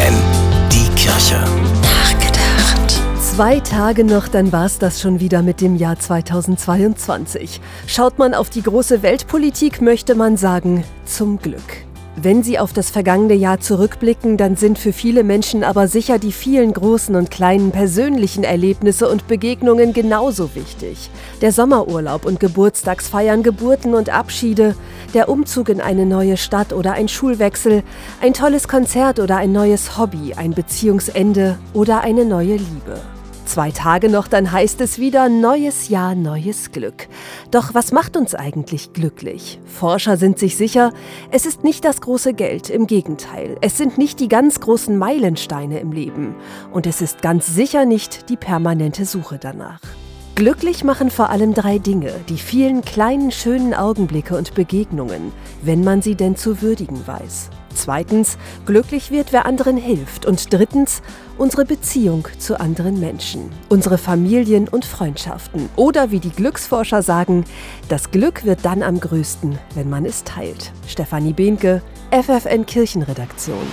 FFN, die Kirche. Nachgedacht. Zwei Tage noch, dann war's das schon wieder mit dem Jahr 2022. Schaut man auf die große Weltpolitik, möchte man sagen, zum Glück. Wenn Sie auf das vergangene Jahr zurückblicken, dann sind für viele Menschen aber sicher die vielen großen und kleinen persönlichen Erlebnisse und Begegnungen genauso wichtig. Der Sommerurlaub und Geburtstagsfeiern, Geburten und Abschiede, der Umzug in eine neue Stadt oder ein Schulwechsel, ein tolles Konzert oder ein neues Hobby, ein Beziehungsende oder eine neue Liebe. Zwei Tage noch, dann heißt es wieder neues Jahr, neues Glück. Doch was macht uns eigentlich glücklich? Forscher sind sich sicher, es ist nicht das große Geld, im Gegenteil. Es sind nicht die ganz großen Meilensteine im Leben. Und es ist ganz sicher nicht die permanente Suche danach. Glücklich machen vor allem drei Dinge, die vielen kleinen schönen Augenblicke und Begegnungen, wenn man sie denn zu würdigen weiß. Zweitens, glücklich wird, wer anderen hilft. Und drittens, unsere Beziehung zu anderen Menschen, unsere Familien und Freundschaften. Oder wie die Glücksforscher sagen, das Glück wird dann am größten, wenn man es teilt. Stefanie Behnke, FFN Kirchenredaktion.